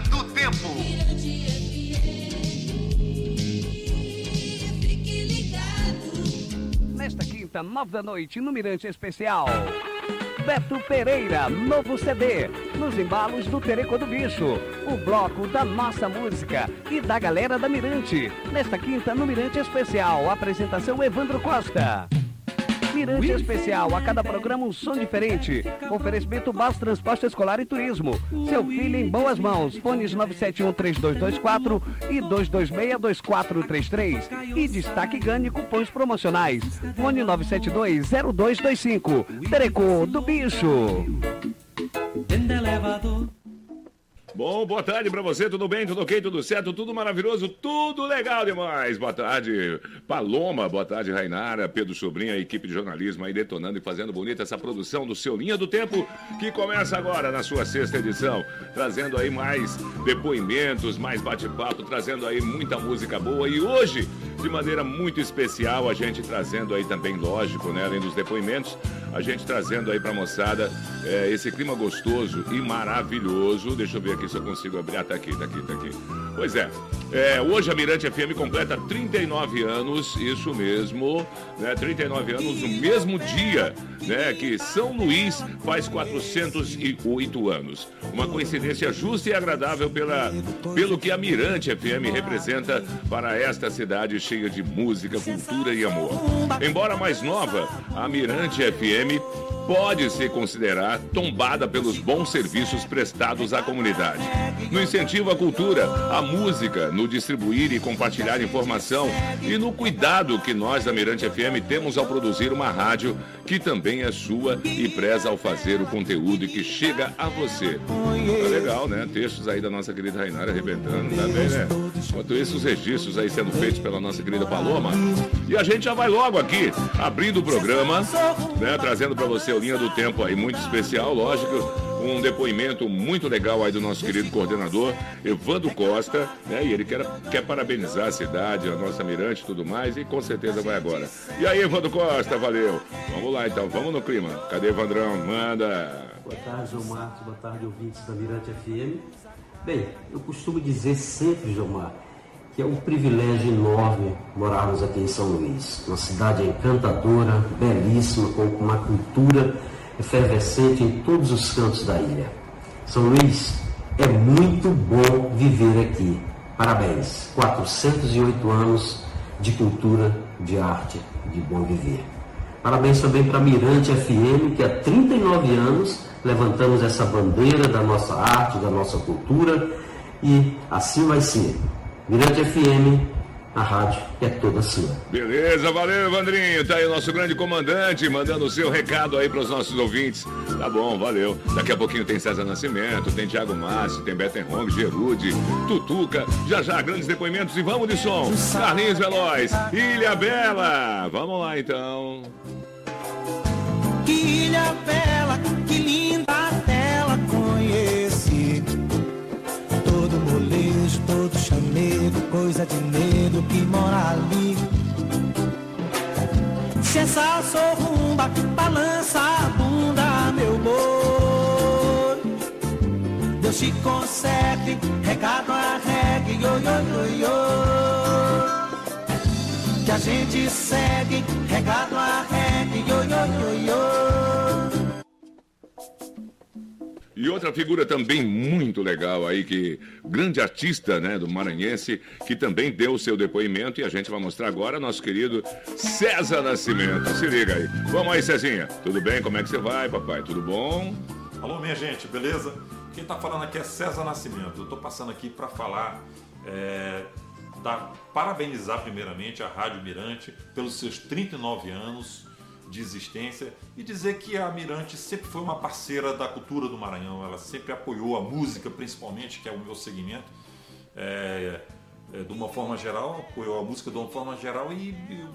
Do Tempo. Nesta quinta, nove da noite, no Mirante Especial. Beto Pereira, novo CD, nos embalos do Tereco do Bicho, o bloco da nossa música e da galera da Mirante. Nesta quinta, no Mirante Especial, apresentação Evandro Costa. Mirante Especial, a cada programa um som diferente. Oferecimento Bas Transporte Escolar e Turismo. Seu filho em boas mãos. Fones 9713224 e 2262433. E destaque ganhe cupons promocionais. Fone 9720225. Tereco do Bicho. Bom, boa tarde pra você, tudo bem, tudo ok, tudo certo, tudo maravilhoso, tudo legal demais. Boa tarde, Paloma, boa tarde, Rainara, Pedro Sobrinho, a equipe de jornalismo aí detonando e fazendo bonita essa produção do seu Linha do Tempo, que começa agora na sua sexta edição, trazendo aí mais depoimentos, mais bate-papo, trazendo aí muita música boa e hoje, de maneira muito especial, a gente trazendo aí também, lógico, né, além dos depoimentos, a gente trazendo aí pra moçada é, esse clima gostoso e maravilhoso. Deixa eu ver aqui se eu consigo abrir. Ah, tá aqui, tá aqui, tá aqui. Pois é, é hoje a Mirante FM completa 39 anos, isso mesmo, né? 39 anos no mesmo dia, né? Que São Luís faz 408 anos. Uma coincidência justa e agradável pela, pelo que a Mirante FM representa para esta cidade cheia de música, cultura e amor. Embora mais nova, a Mirante FM need pode se considerar tombada pelos bons serviços prestados à comunidade. No incentivo à cultura, à música, no distribuir e compartilhar informação e no cuidado que nós da Mirante FM temos ao produzir uma rádio que também é sua e preza ao fazer o conteúdo e que chega a você. Tá legal, né? Textos aí da nossa querida Rainara arrebentando também, né? Enquanto isso, os registros aí sendo feitos pela nossa querida Paloma. E a gente já vai logo aqui, abrindo o programa, né? Trazendo para você Linha do Tempo aí, muito especial, lógico um depoimento muito legal aí do nosso querido coordenador, Evandro Costa, né? E ele quer, quer parabenizar a cidade, a nossa mirante e tudo mais, e com certeza vai agora. E aí, Evandro Costa, valeu. Vamos lá então, vamos no clima. Cadê Evandrão? Manda. Boa tarde, João Marcos. Boa tarde, ouvintes da Mirante FM. Bem, eu costumo dizer sempre, João Marcos, que é um privilégio enorme morarmos aqui em São Luís. Uma cidade encantadora, belíssima, com uma cultura efervescente em todos os cantos da ilha. São Luís, é muito bom viver aqui. Parabéns. 408 anos de cultura, de arte, de bom viver. Parabéns também para Mirante FM, que há 39 anos levantamos essa bandeira da nossa arte, da nossa cultura e assim vai ser. Mirante FM, a rádio é toda sua. Beleza, valeu, Evandrinho. Tá aí o nosso grande comandante mandando o seu recado aí para os nossos ouvintes. Tá bom, valeu. Daqui a pouquinho tem César Nascimento, tem Thiago Massi, tem Beto Hong, Gerude, Tutuca. Já já, grandes depoimentos e vamos de som. Carlinhos Veloz, Ilha Bela. Vamos lá então. Ilha bela, Se essa sorrumba balança a bunda, meu boi. Deus te conserve, recado a regue, yo, yo, yo, yo que a gente segue, regado a reggae, yo, yo, yo, yo. E outra figura também muito legal aí, que grande artista né, do Maranhense, que também deu o seu depoimento e a gente vai mostrar agora, nosso querido César Nascimento. Se liga aí. Vamos aí, Cezinha. Tudo bem? Como é que você vai, papai? Tudo bom? Alô, minha gente, beleza? Quem tá falando aqui é César Nascimento. Eu tô passando aqui para falar, é, dar, parabenizar primeiramente a Rádio Mirante pelos seus 39 anos de existência e dizer que a Mirante sempre foi uma parceira da cultura do Maranhão. Ela sempre apoiou a música, principalmente, que é o meu segmento. É, é, de uma forma geral, apoiou a música de uma forma geral e, e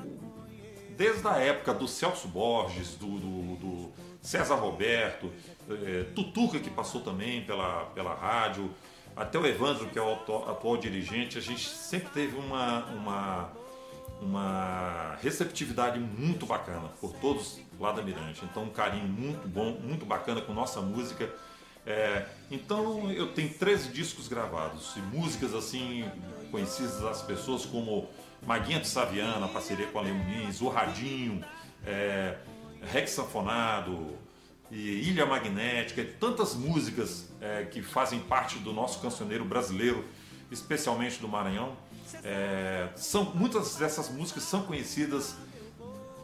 desde a época do Celso Borges, do, do, do César Roberto, é, Tutuca que passou também pela, pela rádio, até o Evandro, que é o atual, atual dirigente, a gente sempre teve uma, uma, uma receptividade muito bacana por todos lá da Mirante. Então um carinho muito bom, muito bacana com nossa música. É, então eu tenho 13 discos gravados e músicas assim conhecidas das pessoas como Maguinha de Saviana, parceria com a Leonins, O Radinho, é, Rex Sanfonado, e Ilha Magnética, tantas músicas é, que fazem parte do nosso cancioneiro brasileiro, especialmente do Maranhão. É, são, muitas dessas músicas são conhecidas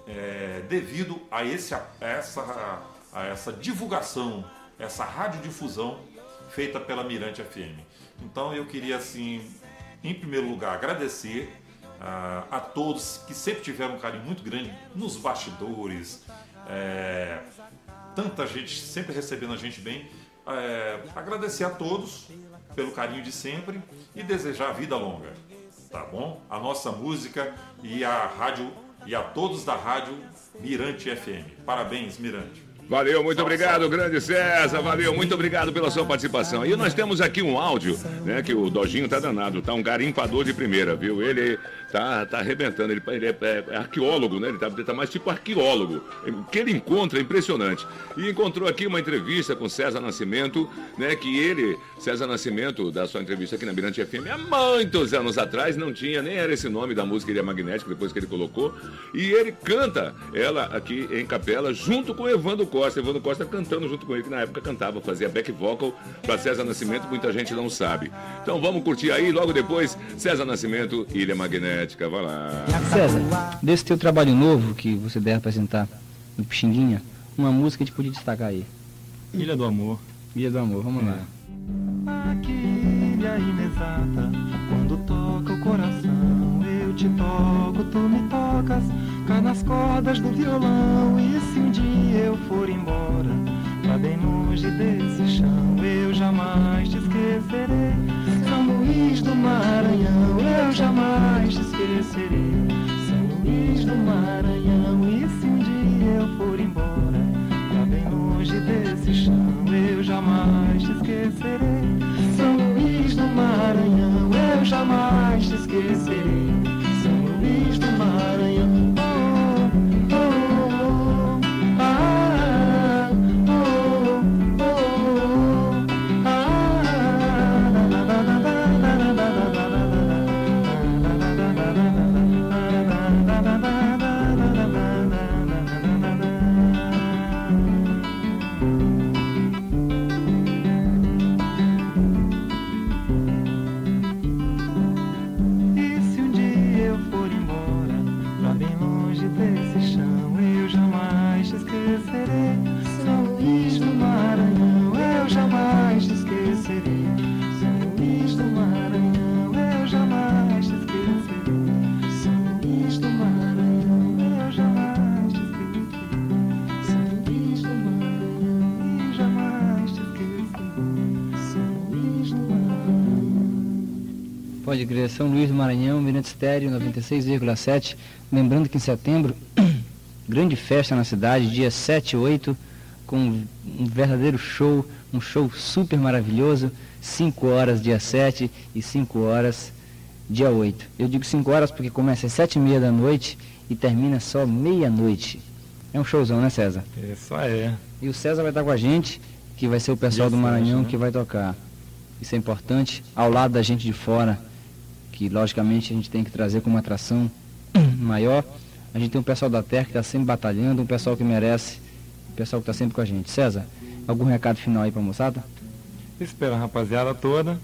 é, devido a, esse, a, essa, a essa divulgação, essa radiodifusão feita pela Mirante FM. Então eu queria, assim, em primeiro lugar, agradecer a, a todos que sempre tiveram um carinho muito grande nos bastidores, é, tanta gente sempre recebendo a gente bem. É, agradecer a todos pelo carinho de sempre e desejar vida longa, tá bom? A nossa música e a rádio e a todos da rádio Mirante FM. Parabéns, Mirante. Valeu, muito obrigado, grande César. Valeu, muito obrigado pela sua participação. E nós temos aqui um áudio, né? Que o Dojinho tá danado, tá um garimpador de primeira, viu? Ele tá, tá arrebentando. Ele, ele é, é, é, arqueólogo, né? Ele tá, ele tá, mais tipo arqueólogo. O que ele encontra é impressionante. E encontrou aqui uma entrevista com César Nascimento, né? Que ele, César Nascimento, da sua entrevista aqui na Mirante FM, há muitos anos atrás, não tinha, nem era esse nome da música, ele é magnético, depois que ele colocou. E ele canta ela aqui em capela, junto com Evandro Costa. Evandro Costa cantando junto com ele, que na época cantava, fazia back vocal para César Nascimento, muita gente não sabe. Então vamos curtir aí, logo depois, César Nascimento, Ilha Magnética vai lá. César, desse teu trabalho novo que você deve apresentar no Pixinguinha, uma música que a gente podia destacar aí. Ilha do Amor. Ilha do Amor, vamos é. lá. Aqui, ilha inexata, quando toca o coração, eu te toco, tu me tocas, cá nas cordas do violão, e se um dia Pode crer, São Luís do Maranhão, Mirante Estéreo 96,7. Lembrando que em setembro, grande festa na cidade, dia 7 e 8, com um verdadeiro show, um show super maravilhoso. 5 horas dia 7 e 5 horas dia 8. Eu digo 5 horas porque começa às 7 e meia da noite e termina só meia-noite. É um showzão, né César? Isso é. E o César vai estar com a gente, que vai ser o pessoal Dia do Maranhão sete, né? que vai tocar. Isso é importante, ao lado da gente de fora, que logicamente a gente tem que trazer como atração maior. A gente tem um pessoal da terra que está sempre batalhando, um pessoal que merece, um pessoal que está sempre com a gente. César, algum recado final aí para a moçada? Espero a rapaziada toda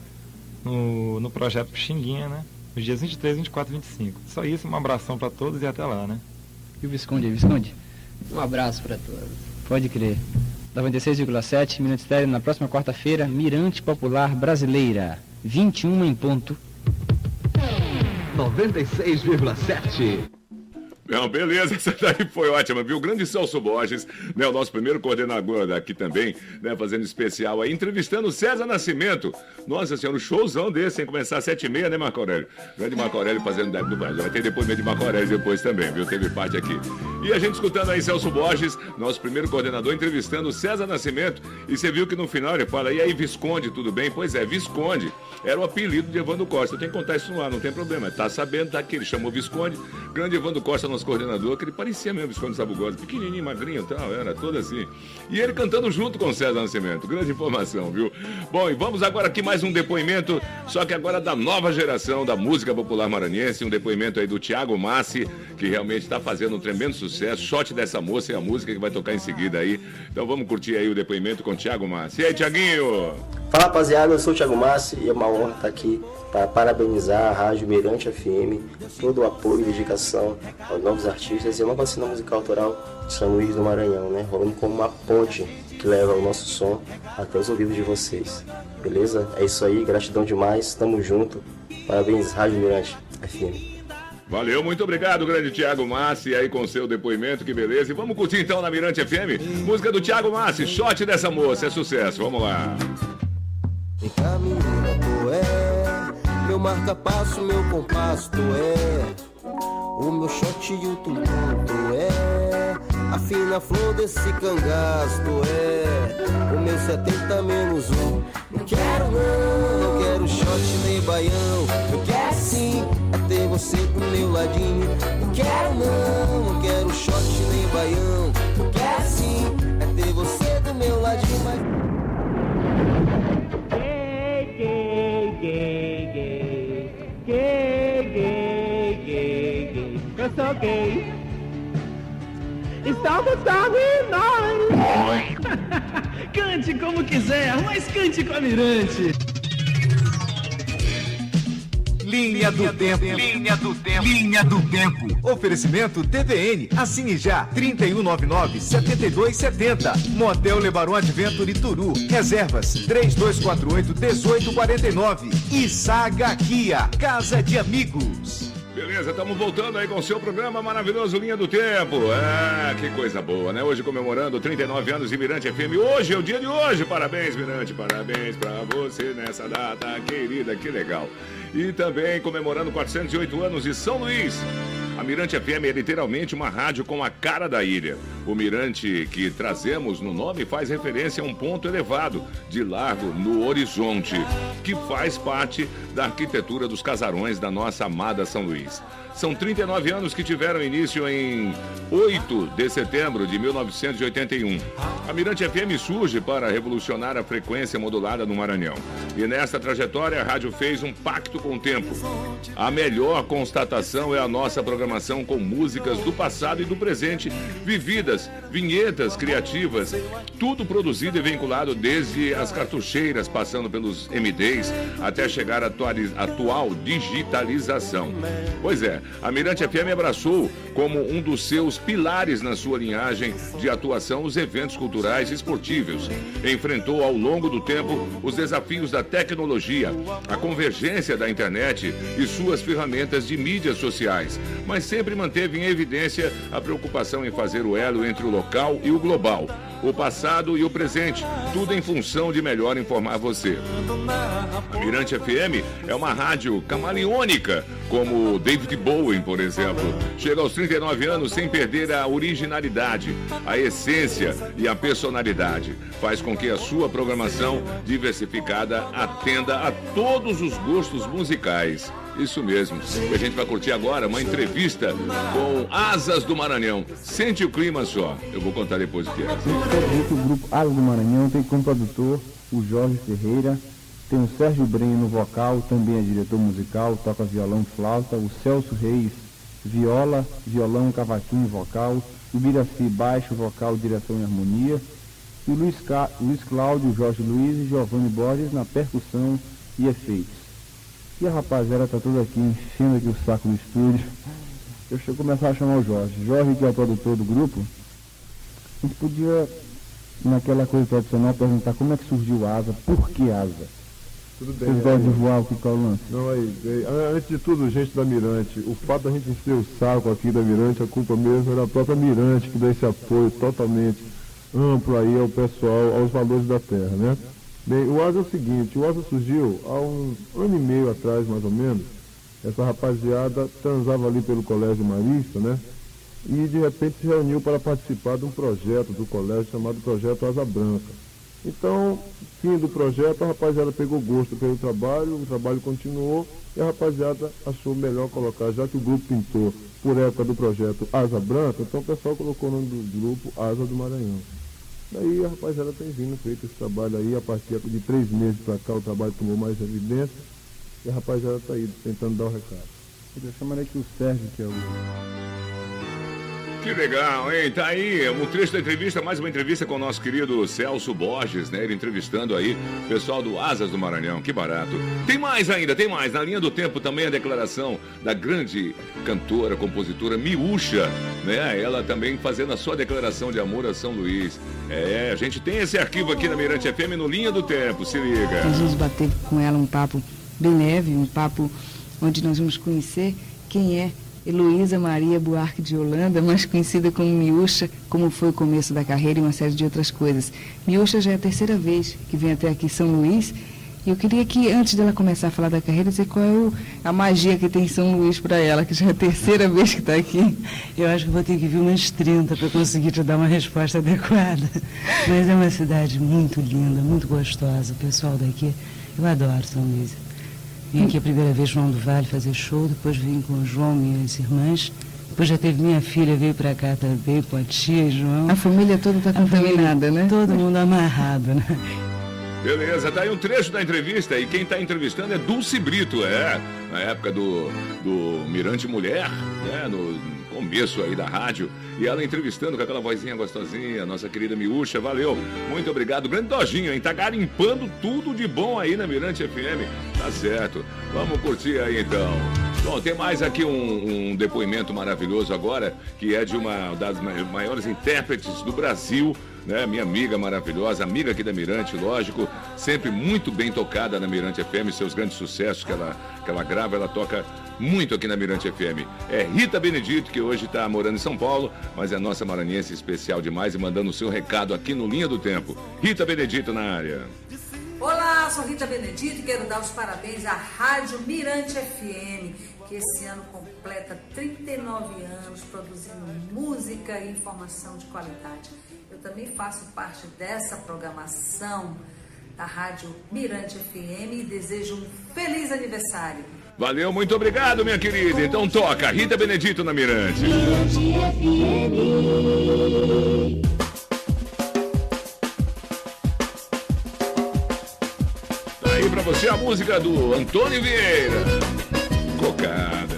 no, no projeto Pixinguinha, né? Os dias 23, 24 e 25. Só isso, um abração pra todos e até lá, né? E o Visconde aí, Visconde? Um abraço para todos. Pode crer. 96,7, Minuto Estéreo, na próxima quarta-feira, Mirante Popular Brasileira, 21 em ponto. 96,7. Não, beleza, essa daí foi ótima, viu? O grande Celso Borges, né, o nosso primeiro coordenador aqui também, né, fazendo especial aí, entrevistando o César Nascimento. Nossa senhora, um showzão desse, sem começar às sete e meia, né, Marco Aurélio? Grande Marco Aurélio fazendo do Vai ter depoimento de Marco Aurélio depois também, viu? Teve parte aqui. E a gente escutando aí Celso Borges, nosso primeiro coordenador, entrevistando o César Nascimento. E você viu que no final ele fala, e aí, Visconde, tudo bem? Pois é, Visconde era o apelido de Evandro Costa. Eu tenho que contar isso no ar, não tem problema. Tá sabendo, tá aqui, ele chamou Visconde. Grande Evandro Costa nosso coordenador, que ele parecia mesmo Visconde Sabugosa, pequenininho, magrinho e tal, era todo assim. E ele cantando junto com o César Nascimento. Grande informação, viu? Bom, e vamos agora aqui mais um depoimento, só que agora da nova geração da música popular maranhense, um depoimento aí do Tiago Massi, que realmente está fazendo um tremendo sucesso. Shot dessa moça e a música que vai tocar em seguida aí. Então vamos curtir aí o depoimento com o Tiago Massi. E aí, Tiaguinho? Fala rapaziada, eu sou o Thiago Massi e é uma honra estar aqui para parabenizar a Rádio Mirante FM, todo o apoio e dedicação aos novos artistas e é uma vacina musical autoral de São Luís do Maranhão, né? Rolando como uma ponte que leva o nosso som até os ouvidos de vocês. Beleza? É isso aí, gratidão demais, tamo junto. Parabéns, Rádio Mirante FM. Valeu, muito obrigado, grande Thiago Massi, aí com seu depoimento, que beleza. E vamos curtir então na Mirante FM, música do Thiago Massi, shot dessa moça, é sucesso, vamos lá. Vem cá, menina, tu é. Meu marca-passo, meu compasso, tu é. O meu shot e o tum tu é. A fina flor desse cangaço, tu é. O meu 70 menos um. Não quero não, não quero shot nem baião, eu quero sim é ter você do meu ladinho. Não quero não, não quero shot nem baião, eu quero sim é ter você do meu ladinho, mas eu sou gay. Estamos nós. cante como quiser, mas cante com a Mirante. Linha do Tempo. Linha do Tempo. Linha do Tempo. Oferecimento TVN. Assine já. 3199-7270. Motel Lebaron Adventure Turu. Reservas. 3248-1849. E Saga Kia. Casa de Amigos. Beleza, estamos voltando aí com o seu programa maravilhoso Linha do Tempo. É, que coisa boa, né? Hoje comemorando 39 anos de Mirante FM. Hoje é o dia de hoje. Parabéns, Mirante. Parabéns pra você nessa data querida. Que legal. E também comemorando 408 anos de São Luís. A Mirante FM é literalmente uma rádio com a cara da ilha. O Mirante que trazemos no nome faz referência a um ponto elevado, de largo no horizonte, que faz parte da arquitetura dos casarões da nossa amada São Luís. São 39 anos que tiveram início em 8 de setembro de 1981. A Mirante FM surge para revolucionar a frequência modulada no Maranhão. E nessa trajetória, a rádio fez um pacto com o tempo. A melhor constatação é a nossa programação com músicas do passado e do presente, vividas, vinhetas criativas, tudo produzido e vinculado desde as cartucheiras, passando pelos MDs, até chegar à atual digitalização. Pois é, a Mirante FM abraçou como um dos seus pilares na sua linhagem de atuação os eventos culturais e esportivos. Enfrentou ao longo do tempo os desafios da tecnologia, a convergência da internet e suas ferramentas de mídias sociais, mas sempre manteve em evidência a preocupação em fazer o elo entre o local e o global, o passado e o presente, tudo em função de melhor informar você. A Mirante FM é uma rádio camaleônica, como David Bowie, por exemplo. Chega aos 39 anos sem perder a originalidade, a essência e a personalidade. Faz com que a sua programação diversificada atenda a todos os gostos musicais. Isso mesmo. E a gente vai curtir agora uma entrevista com Asas do Maranhão. Sente o clima só. Eu vou contar depois o que é. O grupo Asas do Maranhão tem como produtor o Jorge Ferreira, tem o Sérgio Brenho no vocal, também é diretor musical, toca violão flauta, o Celso Reis, viola, violão, cavaquinho vocal, o Biraci, baixo, vocal, direção e harmonia, e o Luiz, Ca... Luiz Cláudio, Jorge Luiz e Giovanni Borges na percussão e efeitos. E a rapaziada tá toda aqui enchendo aqui o saco do estúdio. Eu a começar a chamar o Jorge. Jorge, que é o produtor do grupo, a gente podia, naquela coisa tradicional, perguntar como é que surgiu a asa, por que asa? Tudo bem. Vocês devem voar o que lance? Não, aí, aí, antes de tudo, gente da Mirante, o fato da gente encher o saco aqui da Mirante, a culpa mesmo era a própria Mirante que dá esse apoio totalmente amplo aí ao pessoal, aos valores da terra, né? Bem, o ASA é o seguinte, o ASA surgiu há um ano e meio atrás, mais ou menos. Essa rapaziada transava ali pelo Colégio Marista, né? E de repente se reuniu para participar de um projeto do colégio chamado Projeto Asa Branca. Então, fim do projeto, a rapaziada pegou gosto pelo trabalho, o trabalho continuou e a rapaziada achou melhor colocar, já que o grupo pintou por época do projeto Asa Branca, então o pessoal colocou o nome do grupo Asa do Maranhão. Daí a rapaziada tem vindo feito esse trabalho aí, a partir de três meses para cá o trabalho tomou mais evidência e a rapaziada está aí tentando dar o recado. Eu chamo aqui o Sérgio, que é o Que legal, hein? Tá aí um trecho da entrevista, mais uma entrevista com o nosso querido Celso Borges, né? Ele entrevistando aí o pessoal do Asas do Maranhão, que barato. Tem mais ainda, tem mais. Na linha do tempo também a declaração da grande cantora, compositora Miúcha, né? Ela também fazendo a sua declaração de amor a São Luís. É, a gente tem esse arquivo aqui na Mirante FM no Linha do Tempo, se liga. Gente bater com ela um papo bem leve, um papo onde nós vamos conhecer quem é Heloísa Maria Buarque de Holanda, mais conhecida como Miúcha, como foi o começo da carreira e uma série de outras coisas. Miúcha já é a terceira vez que vem até aqui São Luís. E eu queria que, antes dela começar a falar da carreira, dizer qual é o, a magia que tem São Luís para ela, que já é a terceira vez que está aqui. Eu acho que vou ter que vir umas 30 para conseguir te dar uma resposta adequada. Mas é uma cidade muito linda, muito gostosa. O pessoal daqui, eu adoro São Luís. Vim aqui a primeira vez João do Vale fazer show, depois vim com o João, minhas irmãs. Depois já teve minha filha, veio para cá também, com a tia João. A família toda está contaminada, né? Todo mundo amarrado, né? Beleza, tá aí um trecho da entrevista e quem está entrevistando é Dulce Brito, é, na época do, do Mirante Mulher, né, no começo aí da rádio, e ela entrevistando com aquela vozinha gostosinha, nossa querida Miúcha, valeu, muito obrigado, grande Dojinho, hein, tá garimpando tudo de bom aí na Mirante FM, tá certo, vamos curtir aí então. Bom, tem mais aqui um, um depoimento maravilhoso agora, que é de uma das maiores intérpretes do Brasil, né? Minha amiga maravilhosa, amiga aqui da Mirante, lógico, sempre muito bem tocada na Mirante FM, seus grandes sucessos que ela, que ela grava, ela toca muito aqui na Mirante FM. É Rita Benedito, que hoje está morando em São Paulo, mas é nossa maranhense especial demais e mandando o seu recado aqui no Linha do Tempo. Rita Benedito na área. Olá, sou Rita Benedito e quero dar os parabéns à Rádio Mirante FM, que esse ano completa 39 anos produzindo música e informação de qualidade. Eu também faço parte dessa programação da Rádio Mirante FM e desejo um feliz aniversário. Valeu, muito obrigado, minha querida. Então toca, Rita Benedito na Mirante. Aí pra você a música do Antônio Vieira. Cocada.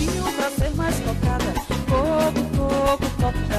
pouquinho pra ser mais tocada, Pouco, pouco, pouco.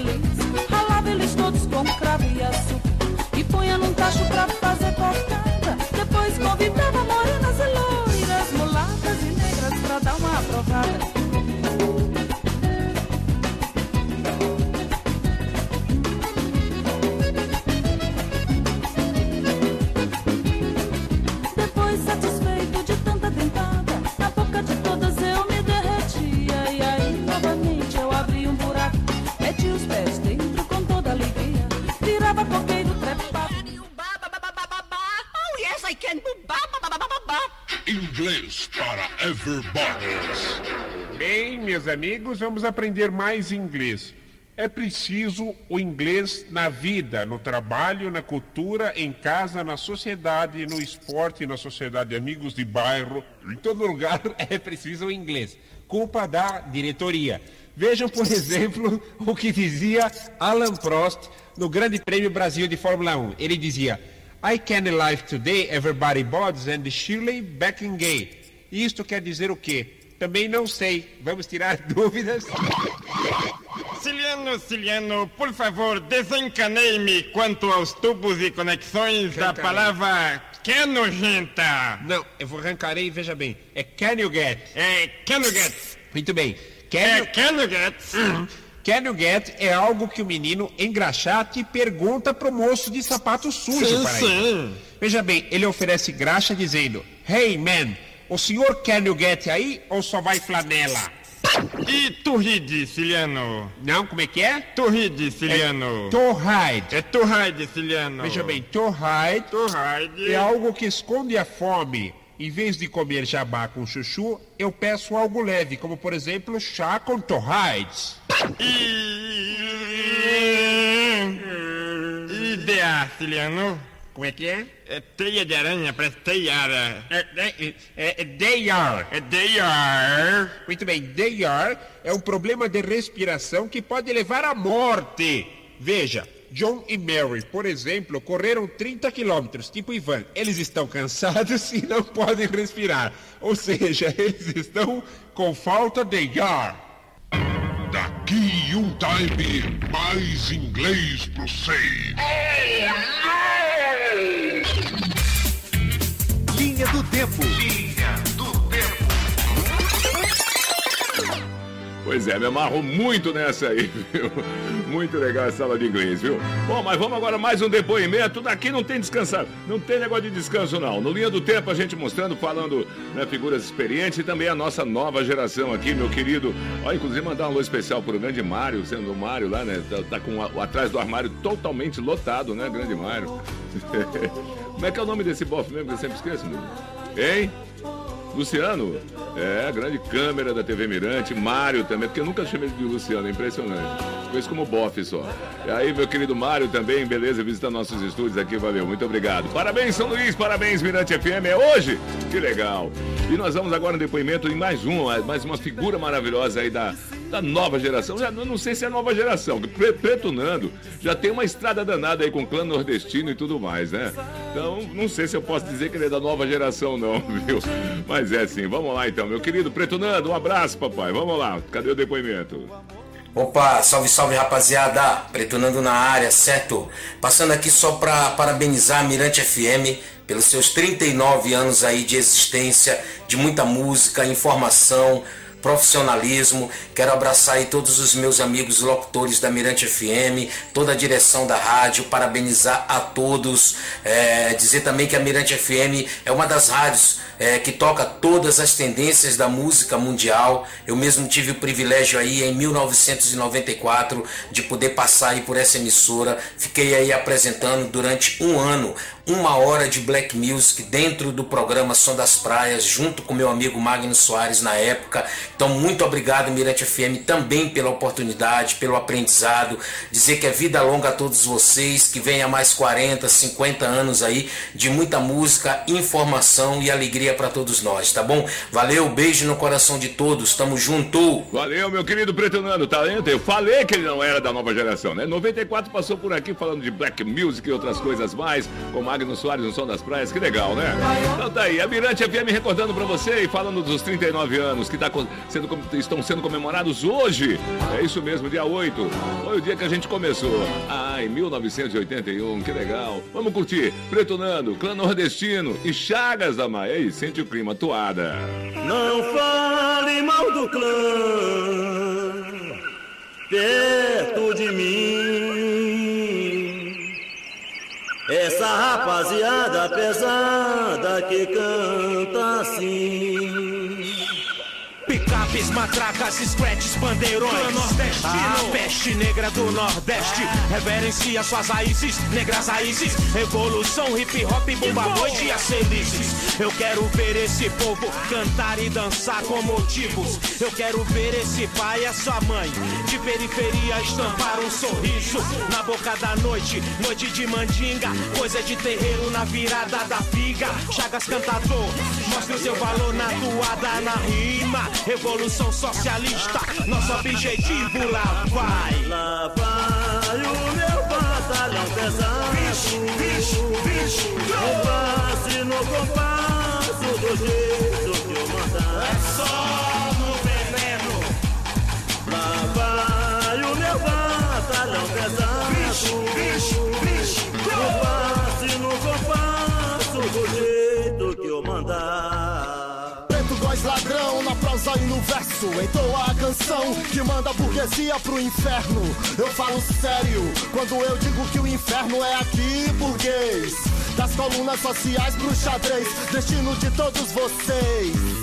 Hallelujah. Bem, meus amigos, vamos aprender mais inglês. É preciso o inglês na vida, no trabalho, na cultura, em casa, na sociedade, no esporte, na sociedade de amigos de bairro. Em todo lugar é preciso o inglês. Culpa da diretoria. Vejam, por exemplo, o que dizia Alan Prost no Grande Prêmio Brasil de Fórmula 1. Ele dizia: I can live today, everybody bods and Shirley Beckingay. Isto quer dizer o quê? Também não sei. Vamos tirar dúvidas. Ciliano, Ciliano, por favor, desencanei-me quanto aos tubos e conexões da Desencanei. palavra que nojenta. Não, eu vou arrancarei e veja bem. É can you get? É can you get? Muito bem. Can É you... can you get? Can you get é algo que o menino engraxate pergunta pro moço de sapato sujo Sim, para sim. ele. Veja bem, ele oferece graxa dizendo: Hey man, o senhor you get aí ou só vai flanela? E turride, Ciliano? Não, como é que é? Turride, Ciliano. É to hide. É to hide, Ciliano. Veja bem, to hide, To hide. é algo que esconde a fome. Em vez de comer jabá com chuchu, eu peço algo leve, como por exemplo chá com torrides. Ideia, Ciliano. Como é que é? É teia de aranha, parece teiara. É, é, é, é they are. É they are. Muito bem, they are é um problema de respiração que pode levar à morte. Veja, John e Mary, por exemplo, correram 30 quilômetros, tipo Ivan. Eles estão cansados e não podem respirar. Ou seja, eles estão com falta de ar. Daqui um time, mais inglês pro seis. Linha do Tempo. Linha do Tempo. Pois é, me amarro muito nessa aí, viu? Muito legal essa aula de inglês, viu? Bom, mas vamos agora mais um depoimento. Daqui não tem descansar, não tem negócio de descanso, não. No Linha do Tempo, a gente mostrando, falando né, figuras experientes e também a nossa nova geração aqui, meu querido. Ó, inclusive mandar um alô especial pro grande Mário, sendo o Mário lá, né? Tá, tá com o atrás do armário totalmente lotado, né, grande Mário? Como é que é o nome desse bofe mesmo que eu sempre esqueço, meu? Hein? Luciano? É, grande câmera da TV Mirante. Mário também, porque eu nunca chamei de Luciano, é impressionante. Conheço como bofe só. E aí, meu querido Mário também, beleza, visitando nossos estúdios aqui, valeu, muito obrigado. Parabéns, São Luís, parabéns, Mirante FM, é hoje? Que legal. E nós vamos agora no depoimento em mais uma, mais uma figura maravilhosa aí da, da nova geração. Já não sei se é nova geração, Preto Nando já tem uma estrada danada aí com o clã nordestino e tudo mais, né? Então, não sei se eu posso dizer que ele é da nova geração, não, viu? Mas é sim, vamos lá então, meu querido Preto Nando, um abraço, papai. Vamos lá, cadê o depoimento? Opa, salve, salve rapaziada, Pretonando na área, certo? Passando aqui só para parabenizar a Mirante FM pelos seus 39 anos aí de existência, de muita música, informação, profissionalismo. Quero abraçar aí todos os meus amigos locutores da Mirante FM, toda a direção da rádio, parabenizar a todos. É, dizer também que a Mirante FM é uma das rádios é, que toca todas as tendências da música mundial. Eu mesmo tive o privilégio aí em 1994 de poder passar aí por essa emissora. Fiquei aí apresentando durante um ano uma hora de black music dentro do programa Som das Praias, junto com meu amigo Magno Soares na época. Então, muito obrigado, Mirante FM, também pela oportunidade, pelo aprendizado. Dizer que é vida longa a todos vocês, que venha mais 40, 50 anos aí de muita música, informação e alegria para todos nós, tá bom? Valeu, beijo no coração de todos, tamo junto! Valeu, meu querido Preto Nando, talento. Eu falei que ele não era da nova geração, né? 94 passou por aqui falando de black music e outras coisas mais, com Magno Soares no Som das Praias, que legal, né? Então tá aí, a Mirante FM recordando pra você e falando dos 39 anos que tá sendo, estão sendo comemorados hoje. É isso mesmo, dia 8. Foi o dia que a gente começou. Ah, em 1981, que legal. Vamos curtir Preto Nando, Clã Nordestino e Chagas da Maia. Aí, sente o clima, toada. Não fale mal do clã perto de mim. Essa rapaziada pesada que canta assim. Matracas, scratches, bandeirões A peste negra do nordeste Reverencia suas raízes, negras raízes. Evolução, hip hop, bomba noite e as felizes. Eu quero ver esse povo cantar e dançar com motivos Eu quero ver esse pai e essa mãe De periferia estampar um sorriso Na boca da noite, noite de mandinga Coisa de terreiro na virada da figa. Chagas cantador, mostre o seu valor na toada, na rima. Revolução Revolução Socialista, nosso objetivo lá vai. Lá vai o meu batalhão pesado. Bicho, bicho, bicho. passe no compasso do jeito que eu mandar. É só no veneno. Lá vai o meu batalhão pesado. Bicho, bicho, bicho. passe no compasso do jeito que eu mandar e no verso entoa a canção que manda a burguesia pro inferno. Eu falo sério quando eu digo que o inferno é aqui, burguês. Das colunas sociais pro xadrez, destino de todos vocês.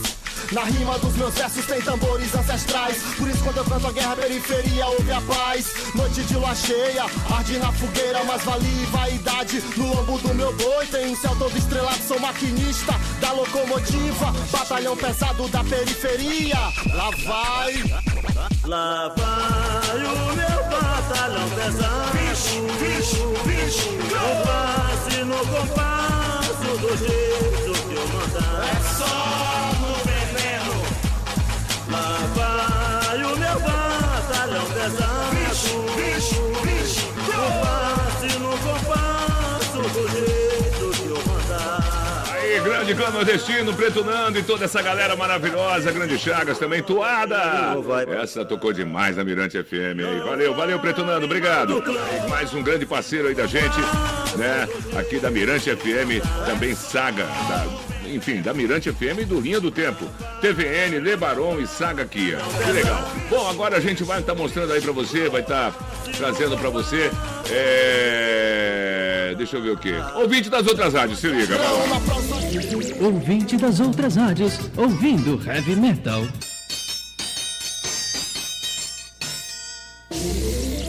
Na rima dos meus versos tem tambores ancestrais. Por isso, quando eu canto a guerra, a periferia ouve a paz. Noite de lua cheia, arde na fogueira, mas vale vaidade. No lombo do meu boi tem céu todo estrelado. Sou maquinista da locomotiva, batalhão pesado da periferia. Lá vai, lá vai o meu batalhão pesado. Vixe, vixe, vixe, no passe, no compasso do jeito que eu mandar. É só compasso do jeito que eu mandar. Aí, grande clã nordestino, Preto Nando e toda essa galera maravilhosa, Grande Chagas também, Toada. Essa tocou demais na Mirante FM aí. Valeu, valeu, Preto Nando, obrigado. Mais um grande parceiro aí da gente, né? Aqui da Mirante FM, também Saga, da, enfim, da Mirante FM e do Linha do Tempo. TVN, Lebaron e Saga Kia. Que legal. Bom, agora a gente vai estar mostrando aí pra você, vai estar trazendo pra você. É... Deixa eu ver o que. Ouvinte das outras rádios, se liga. Vai. Ouvinte das outras rádios, ouvindo heavy metal.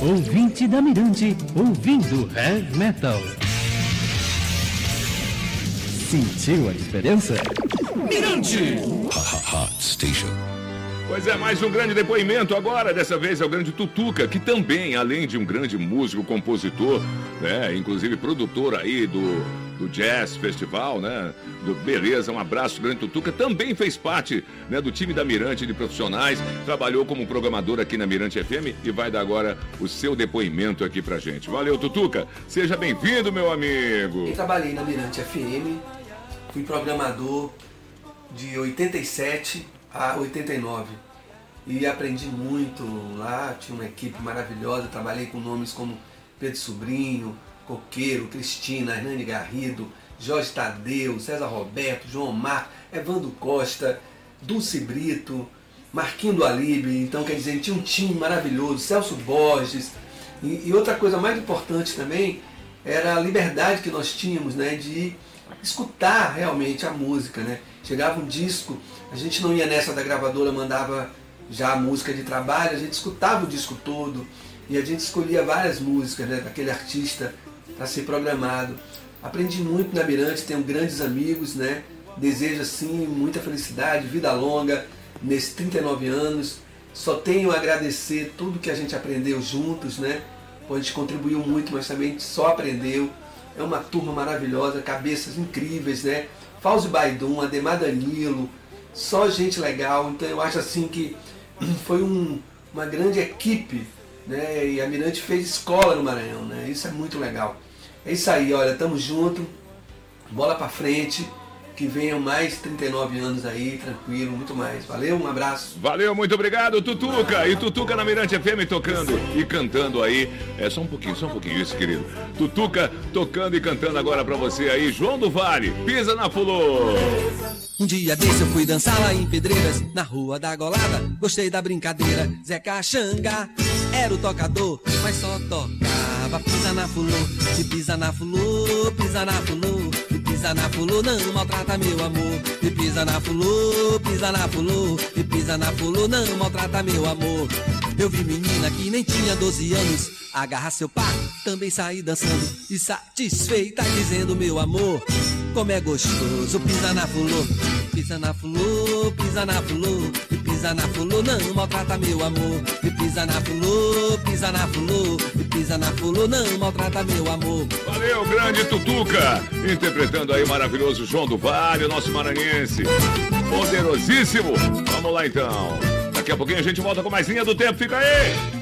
Ouvinte da Mirante, ouvindo heavy metal. Sentiu a diferença? Mirante! Hot Station. Pois é, mais um grande depoimento agora. Dessa vez é o grande Tutuca, que também, além de um grande músico, compositor, né, inclusive produtor aí do, do Jazz Festival, né, do Beleza, um abraço, grande Tutuca, também fez parte né, do time da Mirante de profissionais, trabalhou como programador aqui na Mirante FM e vai dar agora o seu depoimento aqui pra gente. Valeu, Tutuca, seja bem-vindo, meu amigo. Eu trabalhei na Mirante FM, fui programador de 87 a 89 e aprendi muito lá, tinha uma equipe maravilhosa, trabalhei com nomes como Pedro Sobrinho, Coqueiro, Cristina, Hernani Garrido, Jorge Tadeu, César Roberto, João Mar, Evandro Costa, Dulce Brito, Marquinho do Alibe, então quer dizer, tinha um time maravilhoso, Celso Borges, e, e outra coisa mais importante também era a liberdade que nós tínhamos né, de escutar realmente a música. Né? Chegava um disco, a gente não ia nessa da gravadora, mandava já a música de trabalho, a gente escutava o disco todo e a gente escolhia várias músicas né, daquele artista para ser programado. Aprendi muito na Mirante, tenho grandes amigos, né? Desejo assim muita felicidade, vida longa nesses 39 anos. Só tenho a agradecer tudo que a gente aprendeu juntos, né? Pô, a gente contribuiu muito, mas também só aprendeu. É uma turma maravilhosa, cabeças incríveis, né? Fauzi Baidum, Ademar Danilo, só gente legal. Então eu acho assim que foi um, uma grande equipe, né? E a Mirante fez escola no Maranhão, né? Isso é muito legal. É isso aí, olha, tamo junto, bola pra frente, que venham mais 39 anos aí, tranquilo, muito mais. Valeu, um abraço. Valeu, muito obrigado, Tutuca. E Tutuca na Mirante FM tocando e cantando aí. É só um pouquinho, só um pouquinho isso, querido. Tutuca tocando e cantando agora pra você aí. João do Vale, pisa na fulô. Um dia desse eu fui dançar lá em Pedreiras, na rua da Golada. Gostei da brincadeira. Zé Caxanga era o tocador, mas só tocava. Pisa na fulô, e pisa na fulô, pisa na fulô, pisa na fulô, não maltrata meu amor. E pisa na fulô, pisa na fulô, e pisa na fulô, não maltrata meu amor. Eu vi menina que nem tinha 12 anos, agarra seu par, também saí dançando e satisfeita dizendo meu amor. Como é gostoso, pisa na fulô, pisa na fulô, pisa na fulô, pisa na fulô, não maltrata meu amor. E pisa na fulô, pisa na fulô, e pisa na fulô, não maltrata meu amor. Valeu, grande Tutuca, interpretando aí o maravilhoso João do Vale, nosso maranhense. Poderosíssimo. Vamos lá então. Daqui a pouquinho a gente volta com mais linha do tempo, fica aí.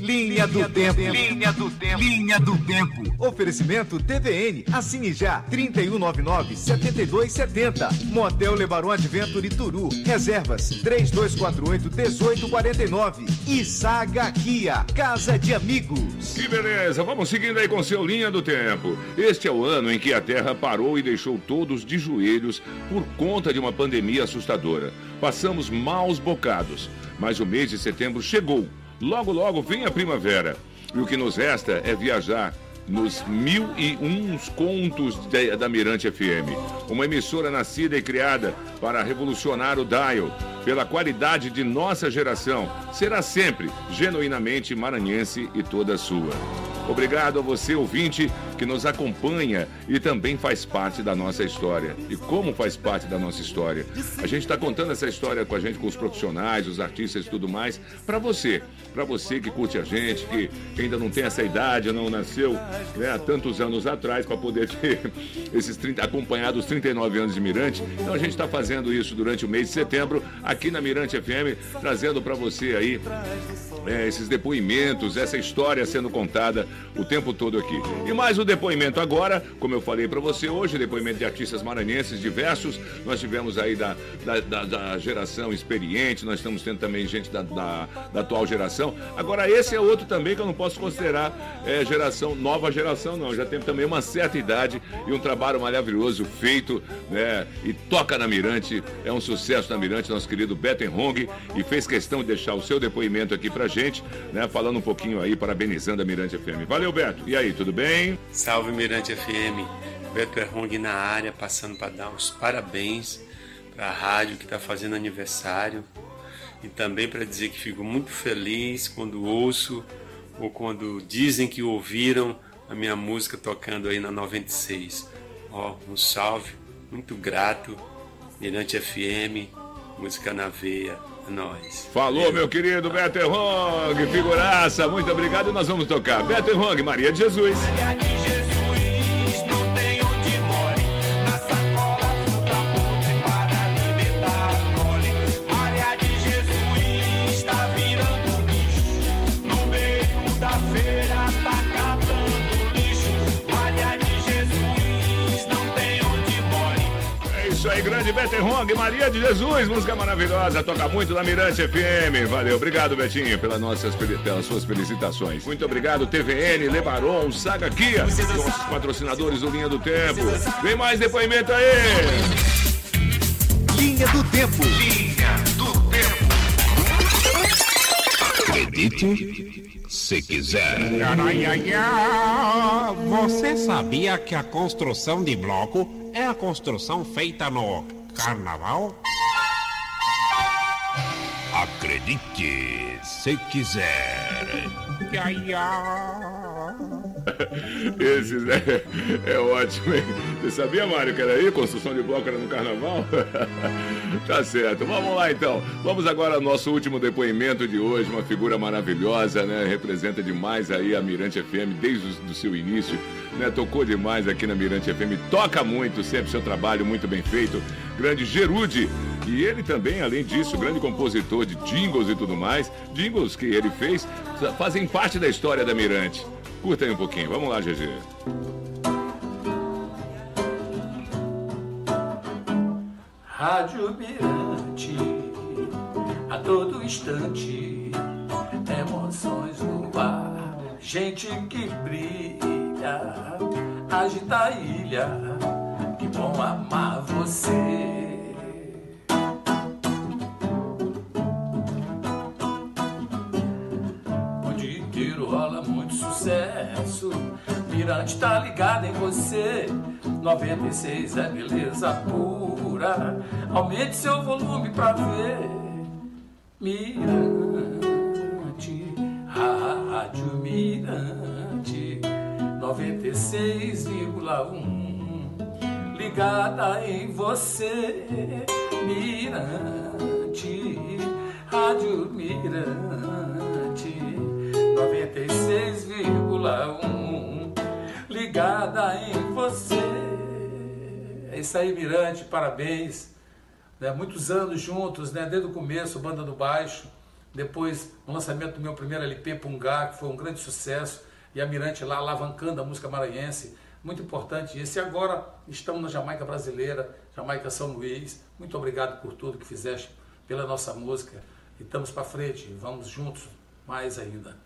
Linha do Tempo. Linha do Tempo. Linha do Tempo. Oferecimento TVN. Assine já. 3199-7270. Motel Lebaron Adventure Turu. Reservas 3248-1849. E Saga Kia. Casa de Amigos. Que beleza, vamos seguindo aí com seu Linha do Tempo. Este é o ano em que a Terra parou e deixou todos de joelhos por conta de uma pandemia assustadora. Passamos maus bocados, mas o mês de setembro chegou. Logo, logo vem a primavera. E o que nos resta é viajar nos mil e uns contos de- da Mirante FM. Uma emissora nascida e criada para revolucionar o dial. Pela qualidade de nossa geração, será sempre genuinamente maranhense e toda sua. Obrigado a você, ouvinte, que nos acompanha e também faz parte da nossa história. E como faz parte da nossa história? A gente está contando essa história com a gente, com os profissionais, os artistas e tudo mais, para você. Para você que curte a gente, que ainda não tem essa idade, não nasceu né, há tantos anos atrás para poder ter esses 30, acompanhado os 39 anos de Mirante. Então a gente está fazendo isso durante o mês de setembro aqui na Mirante FM, trazendo para você aí é, esses depoimentos, essa história sendo contada o tempo todo aqui. E mais depoimento agora, como eu falei para você hoje, depoimento de artistas maranhenses diversos. Nós tivemos aí da, da, da- da geração experiente, nós estamos tendo também gente da, da- da atual geração. Agora, esse é outro também que eu não posso considerar é, geração, nova geração, não. Já tem também uma certa idade e um trabalho maravilhoso feito, né? E toca na Mirante, é um sucesso na Mirante, nosso querido Beto Hong, e fez questão de deixar o seu depoimento aqui pra gente, né? Falando um pouquinho aí, parabenizando a Mirante FM. Valeu, Beto. E aí, tudo bem? Salve Mirante FM, Beto Errong na área, passando para dar uns parabéns para a rádio que está fazendo aniversário e também para dizer que fico muito feliz quando ouço ou quando dizem que ouviram a minha música tocando aí na 96. Ó, um salve, muito grato, Mirante FM, música na veia, é nóis. Falou, meu querido Beto Hong, figuraça, muito obrigado nós vamos tocar. Beto Hong, Maria de Jesus. Maria Beto Hong, Maria de Jesus, música maravilhosa, toca muito na Mirante FM. Valeu, obrigado, Betinho, pelas, nossas, pelas suas felicitações. Muito obrigado, TVN, Lebaron, Saga Kia, nossos patrocinadores do Linha do Tempo. Vem mais depoimento aí! Linha do Tempo. Linha do Tempo. Acredite se quiser. Você sabia que a construção de bloco é a construção feita no carnaval? Acredite se quiser. Esse é, é ótimo, hein? Você sabia, Mário, que era aí? Construção de bloco era no carnaval? tá certo. Vamos lá, então. Vamos agora ao nosso último depoimento de hoje. Uma figura maravilhosa, né? Representa demais aí a Mirante FM desde o seu início. Né? Tocou demais aqui na Mirante FM. Toca muito sempre seu trabalho, muito bem feito. Grande Gerude. E ele também, além disso, grande compositor de jingles e tudo mais. Jingles que ele fez fazem parte da história da Mirante. Curta aí um pouquinho. Vamos lá, GG. Rádio Mirante, a todo instante, emoções no ar, gente que brilha, agita a ilha, bom amar você. O dia inteiro rola muito sucesso, Mirante tá ligado em você. 96 é beleza pura. Aumente seu volume pra ver. Mirante, Rádio Mirante, 96,1. Ligada em você, Mirante, Rádio Mirante, 96,1. Ligada em você. É isso aí, Mirante, parabéns. Né, muitos anos juntos, né, desde o começo, Banda do Baixo, depois o lançamento do meu primeiro LP, Pungá, que foi um grande sucesso, e a Mirante lá alavancando a música maranhense, muito importante isso. E agora estamos na Jamaica brasileira, Jamaica São Luís. Muito obrigado por tudo que fizeste pela nossa música. E estamos para frente, vamos juntos mais ainda.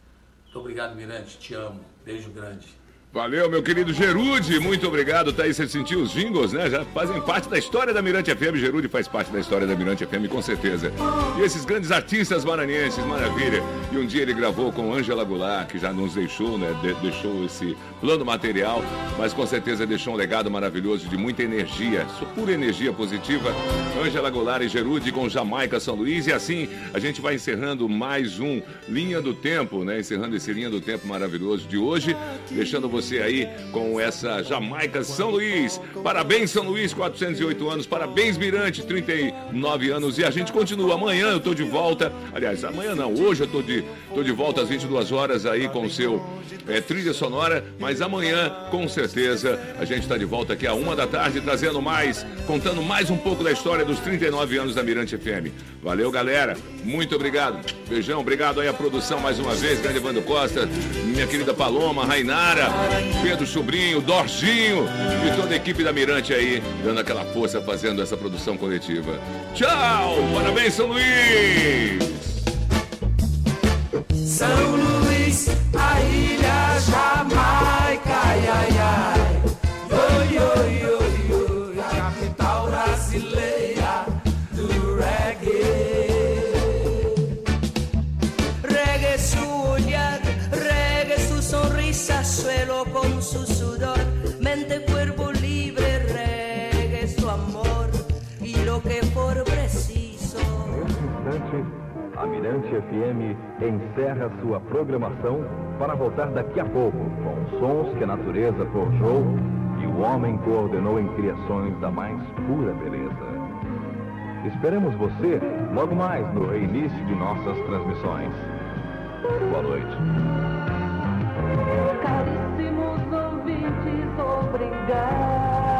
Muito obrigado, Mirante, te amo. Beijo grande. Valeu, meu querido Gerude, muito obrigado. Tá aí, você sentiu os jingles, né? Já fazem parte da história da Mirante FM. Gerude faz parte da história da Mirante FM, com certeza. E esses grandes artistas maranhenses, maravilha. E um dia ele gravou com Ângela Goulart, que já nos deixou, né? De deixou esse plano material, mas com certeza deixou um legado maravilhoso de muita energia, pura energia positiva. Ângela Goulart e Gerude com Jamaica São Luís. E assim a gente vai encerrando mais um Linha do Tempo, né? Encerrando esse Linha do Tempo maravilhoso de hoje, deixando você você aí com essa Jamaica São Luís. Parabéns, São Luís, 408 anos. Parabéns, Mirante, 39 anos. E a gente continua. Amanhã eu tô de volta. Aliás, amanhã não, hoje eu tô de, tô de volta às 22 horas aí com o seu é, trilha sonora. Mas amanhã, com certeza, a gente está de volta aqui a uma da tarde, trazendo mais, contando mais um pouco da história dos 39 anos da Mirante FM. Valeu, galera. Muito obrigado. Beijão, obrigado aí a produção mais uma vez, grande Evandro Costa, minha querida Paloma, Rainara, Pedro Sobrinho, Dorginho e toda a equipe da Mirante aí, dando aquela força fazendo essa produção coletiva. Tchau! Parabéns, São Luís! São Luís, a ilha Jamaica, Mirante FM encerra sua programação para voltar daqui a pouco com sons que a natureza forjou e o homem coordenou em criações da mais pura beleza. Esperamos você logo mais no reinício de nossas transmissões. Boa noite. Caríssimos ouvintes, obrigado.